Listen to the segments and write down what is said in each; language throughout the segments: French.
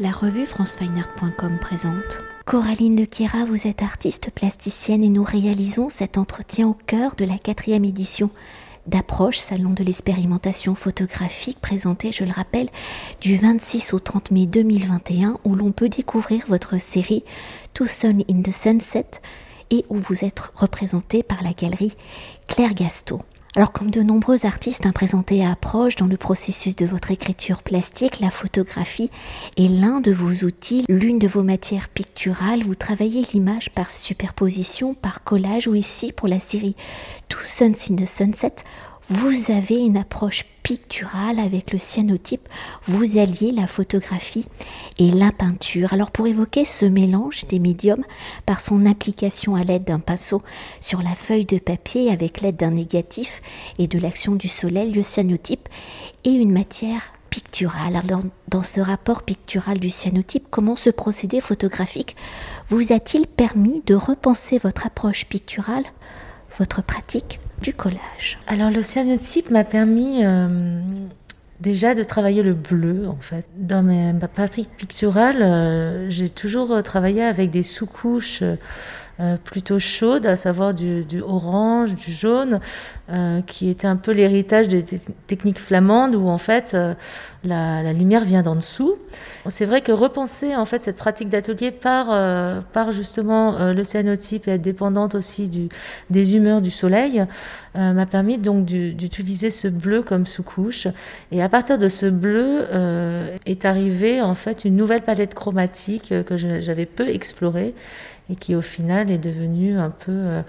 La revue francefineart.com présente. Coraline de Chiera, vous êtes artiste plasticienne et nous réalisons cet entretien au cœur de la quatrième édition d'approche Salon de l'expérimentation photographique présenté, je le rappelle, du 26 au 30 mai 2021 où l'on peut découvrir votre série Tucson in the Sunset et où vous êtes représenté par la galerie Claire Gasto. Alors comme de nombreux artistes hein, présentés à approche dans le processus de votre écriture plastique, la photographie est l'un de vos outils, l'une de vos matières picturales. Vous travaillez l'image par superposition, par collage ou ici pour la série Two Suns in the Sunset, vous avez une approche picturale avec le cyanotype, vous alliez la photographie et la peinture. Alors pour évoquer ce mélange des médiums par son application à l'aide d'un pinceau sur la feuille de papier avec l'aide d'un négatif et de l'action du soleil, le cyanotype et une matière picturale. Alors dans ce rapport pictural du cyanotype, comment ce procédé photographique vous a-t-il permis de repenser votre approche picturale, votre pratique du collage Alors le cyanotype m'a permis euh, déjà de travailler le bleu en fait. Dans ma pratique picturale, euh, j'ai toujours travaillé avec des sous-couches euh, plutôt chaudes, à savoir du, orange, du jaune, euh, qui était un peu l'héritage des techniques flamandes où en fait euh, la, lumière vient d'en dessous. C'est vrai que repenser en fait cette pratique d'atelier par, par justement le cyanotype et être dépendante aussi des humeurs du soleil m'a permis donc d'utiliser ce bleu comme sous-couche. Et à partir de ce bleu est arrivée en fait une nouvelle palette chromatique que j'avais peu explorée et qui au final est devenue un peu euh,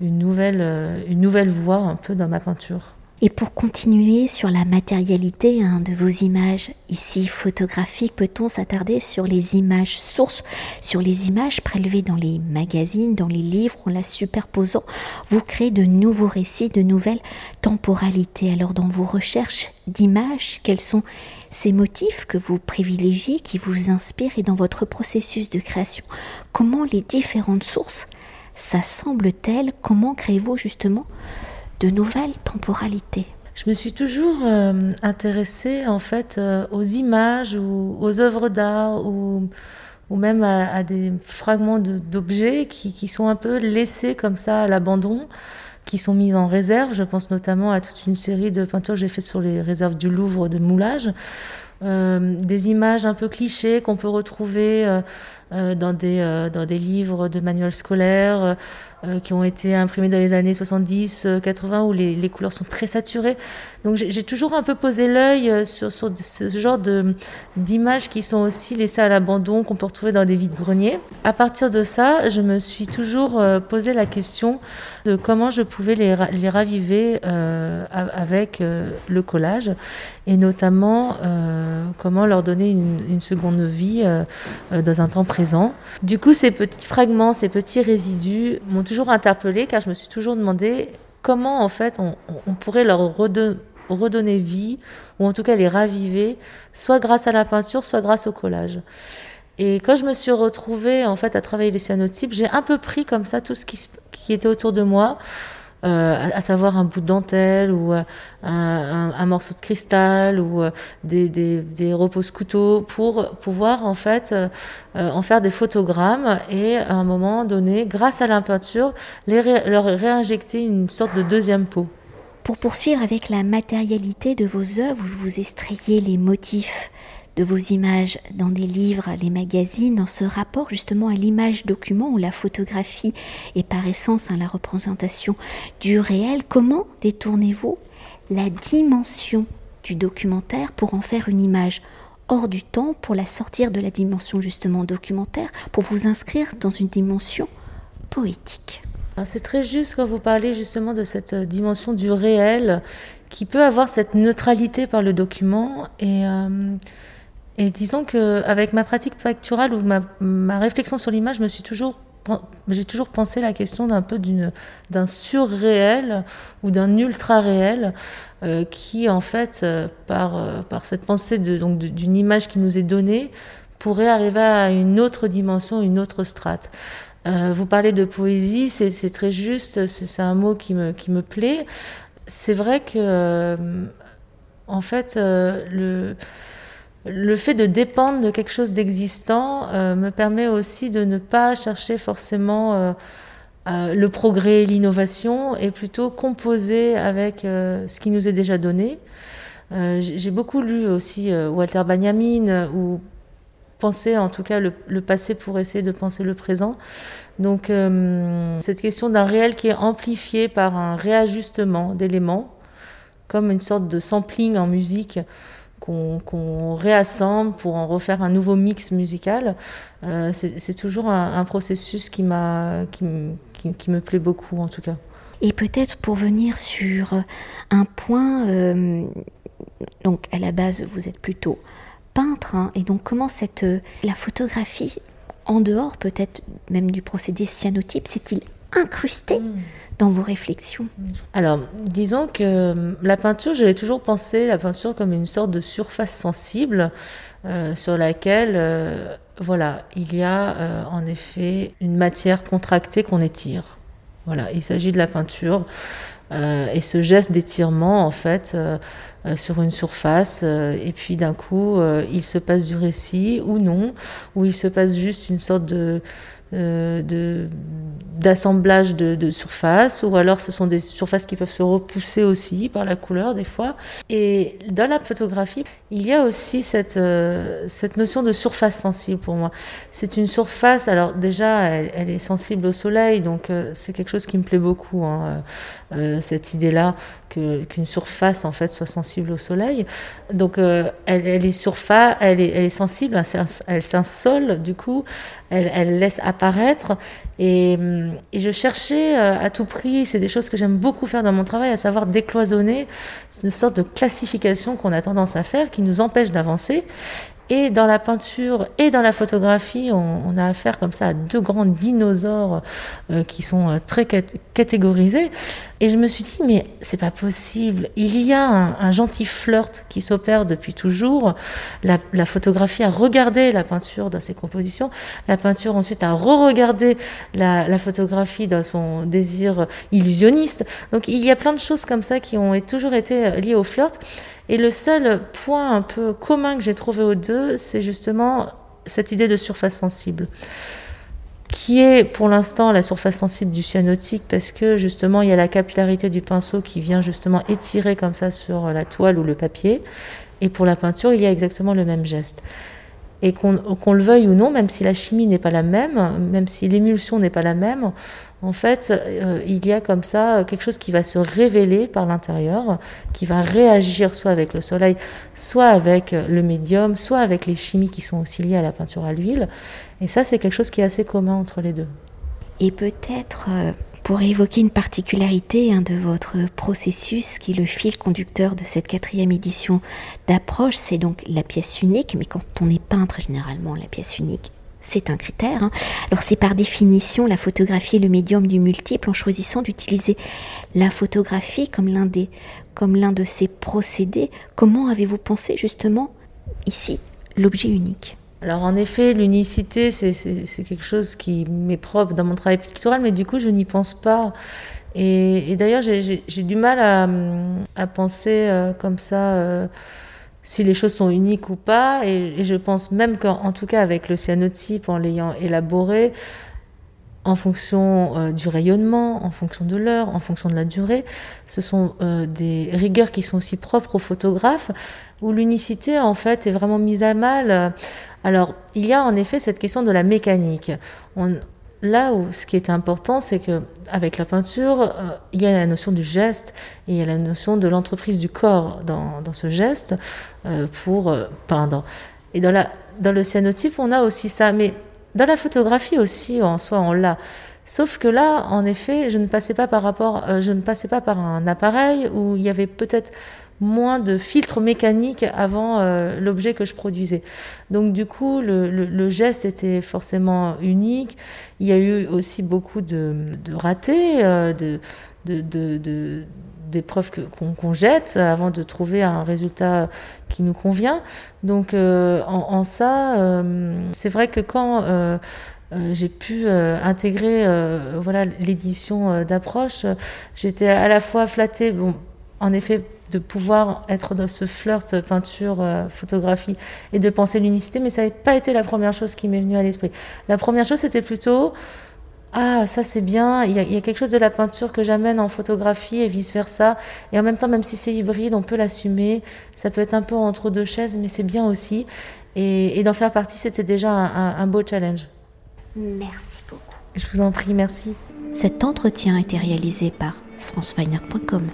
une nouvelle, euh, une nouvelle voie un peu dans ma peinture. Et pour continuer sur la matérialité hein, de vos images ici photographiques, peut-on s'attarder sur les images sources, sur les images prélevées dans les magazines, dans les livres, en la superposant, vous créez de nouveaux récits, de nouvelles temporalités. Alors dans vos recherches d'images, quels sont ces motifs que vous privilégiez, qui vous inspirent et dans votre processus de création, comment les différentes sources s'assemblent-elles? Comment créez-vous justement de nouvelles temporalités? Je me suis toujours euh, intéressée en fait euh, aux images ou aux œuvres d'art ou, ou même à, des fragments d'objets qui, qui, sont un peu laissés comme ça à l'abandon, qui sont mis en réserve. Je pense notamment à toute une série de peintures que j'ai faites sur les réserves du Louvre de moulage. Euh, des images un peu clichés qu'on peut retrouver dans, des, dans des livres de manuels scolaires, euh, qui ont été imprimés dans les années 70, 80, euh, où les, les couleurs sont très saturées. Donc j'ai toujours un peu posé l'œil euh, sur, sur, ce genre d'images qui sont aussi laissées à l'abandon, qu'on peut retrouver dans des vides-greniers. À partir de ça, je me suis toujours posé la question de comment je pouvais les, les raviver avec le collage, et notamment euh, comment leur donner une, seconde vie dans un temps présent. Du coup, ces petits fragments, ces petits résidus m'ont toujours interpellée car je me suis toujours demandé comment en fait on, pourrait leur redonner vie ou en tout cas les raviver, soit grâce à la peinture, soit grâce au collage. Et quand je me suis retrouvée en fait à travailler les cyanotypes, j'ai un peu pris comme ça tout ce qui était autour de moi euh, à, savoir un bout de dentelle ou euh, un, morceau de cristal ou euh, des, des, repose couteaux pour pouvoir en fait en faire des photogrammes et à un moment donné, grâce à la peinture, les leur réinjecter une sorte de deuxième peau. Pour poursuivre avec la matérialité de vos œuvres, vous estrayez les motifs de vos images dans des livres, les magazines, dans ce rapport justement à l'image document où la photographie est par essence hein, la représentation du réel, comment détournez-vous la dimension du documentaire pour en faire une image hors du temps, pour la sortir de la dimension justement documentaire, pour vous inscrire dans une dimension poétique? C'est très juste quand vous parlez justement de cette euh, dimension du réel qui peut avoir cette neutralité par le document et euh, et disons qu'avec ma pratique facturale ou ma, réflexion sur l'image, je me suis toujours j'ai toujours pensé la question d'un peu d'un surréel ou d'un ultra réel euh, qui en fait euh, par, euh, par cette pensée de, donc d'une image qui nous est donnée pourrait arriver à une autre dimension, une autre strate. vous parlez de poésie, c'est très juste, c'est un mot qui me, qui me plaît. C'est vrai que en fait le le fait de dépendre de quelque chose d'existant me permet aussi de ne pas chercher forcément le progrès, l'innovation, et plutôt composer avec ce qui nous est déjà donné. J'ai beaucoup lu aussi Walter Benjamin ou penser en tout cas le, passé pour essayer de penser le présent. Donc euh, cette question d'un réel qui est amplifié par un réajustement d'éléments, comme une sorte de sampling en musique qu'on réassemble pour en refaire un nouveau mix musical, euh, c'est toujours un, processus qui, qui, qui, me plaît beaucoup en tout cas. Et peut-être pour venir sur un point, euh, donc à la base vous êtes plutôt peintre, hein, et donc comment cette, euh, la photographie, en dehors peut-être même du procédé cyanotype, s'est-il incrusté dans vos réflexions Alors, disons que euh, la peinture, j'avais toujours pensé la peinture comme une sorte de surface sensible euh, sur laquelle, voilà, il y a en effet une matière contractée qu'on étire. Voilà, il s'agit de la peinture. et ce geste d'étirement, en fait, euh, sur une surface euh, et puis d'un coup euh, il se passe du récit ou non, ou il se passe juste une sorte de euh, de d'assemblage de, de surfaces, ou alors ce sont des surfaces qui peuvent se repousser aussi par la couleur des fois. Et dans la photographie, il y a aussi cette, euh, cette notion de surface sensible pour moi. C'est une surface, alors déjà, elle, est sensible au soleil, donc euh, c'est quelque chose qui me plaît beaucoup, hein, cette idée-là qu'une surface en fait soit sensible au soleil. Donc elle, elle, est surface, elle est, elle est sensible, elle s'insole du coup elle, laisse apparaître. Et, et, je cherchais euh, à tout prix, c'est des choses que j'aime beaucoup faire dans mon travail, à savoir décloisonner une sorte de classification qu'on a tendance à faire, qui nous empêche d'avancer. Et dans la peinture et dans la photographie, on, a affaire comme ça à deux grands dinosaures euh, qui sont euh, très catégorisés. Et je me suis dit, mais c'est pas possible. Il y a un, gentil flirt qui s'opère depuis toujours. La, photographie a regardé la peinture dans ses compositions. La peinture ensuite a re-regardé la, photographie dans son désir illusionniste. Donc il y a plein de choses comme ça qui ont toujours été liées au flirt. Et le seul point un peu commun que j'ai trouvé aux deux, c'est justement cette idée de surface sensible qui est pour l'instant la surface sensible du cyanotique parce que justement il y a la capillarité du pinceau qui vient justement étirer comme ça sur la toile ou le papier et pour la peinture il y a exactement le même geste et qu'on le veuille ou non même si la chimie n'est pas la même même si l'émulsion n'est pas la même en fait, euh, il y a comme ça quelque chose qui va se révéler par l'intérieur, qui va réagir soit avec le soleil, soit avec le médium, soit avec les chimies qui sont aussi liées à la peinture à l'huile. Et ça, c'est quelque chose qui est assez commun entre les deux. Et peut-être euh, pour évoquer une particularité de votre processus, qui est le fil conducteur de cette quatrième édition d'approche, c'est donc la pièce unique, mais quand on est peintre, généralement, la pièce unique c'est un critère. Hein. Alors c'est par définition la photographie le médium du multiple en choisissant d'utiliser la photographie comme l'un comme l'un de ces procédés. Comment avez-vous pensé justement ici l'objet unique? Alors en effet, l'unicité, c'est quelque chose qui m'est propre dans mon travail pictural, mais du coup, je n'y pense pas. Et, d'ailleurs, j'ai du mal à, penser euh, comme ça. Euh, si les choses sont uniques ou pas. Et, je pense même qu'en tout cas avec le cyanotype, en l'ayant élaboré, en fonction euh, du rayonnement, en fonction de l'heure, en fonction de la durée, ce sont euh, des rigueurs qui sont aussi propres aux photographes, où l'unicité en fait est vraiment mise à mal. Alors il y a en effet cette question de la mécanique. Là où ce qui est important, c'est que avec la peinture, euh, il y a la notion du geste et il y a la notion de l'entreprise du corps dans, ce geste pour peindre. Et dans, dans le cyanotype, on a aussi ça, mais dans la photographie aussi, en soi, on l'a. Sauf que là, en effet, je ne passais pas par rapport, je ne passais pas par un appareil où il y avait peut-être moins de filtres mécaniques avant euh, l'objet que je produisais. Donc du coup, le, geste était forcément unique. Il y a eu aussi beaucoup de, ratés, euh, de, d'épreuves qu'on jette avant de trouver un résultat qui nous convient. Donc euh, en, ça, c'est vrai que quand j'ai pu intégrer voilà l'édition d'approche, j'étais à la fois flattée, bon, en effet de pouvoir être dans ce flirt peinture, euh, photographie et de penser l'unicité, mais ça n'avait pas été la première chose qui m'est venue à l'esprit. La première chose, c'était plutôt ah, ça c'est bien, il y, a, il y, a, quelque chose de la peinture que j'amène en photographie et vice-versa. Et en même temps, même si c'est hybride, on peut l'assumer. Ça peut être un peu entre deux chaises, mais c'est bien aussi. Et, et d'en faire partie, c'était déjà un, un beau challenge. Merci beaucoup. Je vous en prie, merci. Cet entretien a été réalisé par franceweiner.com.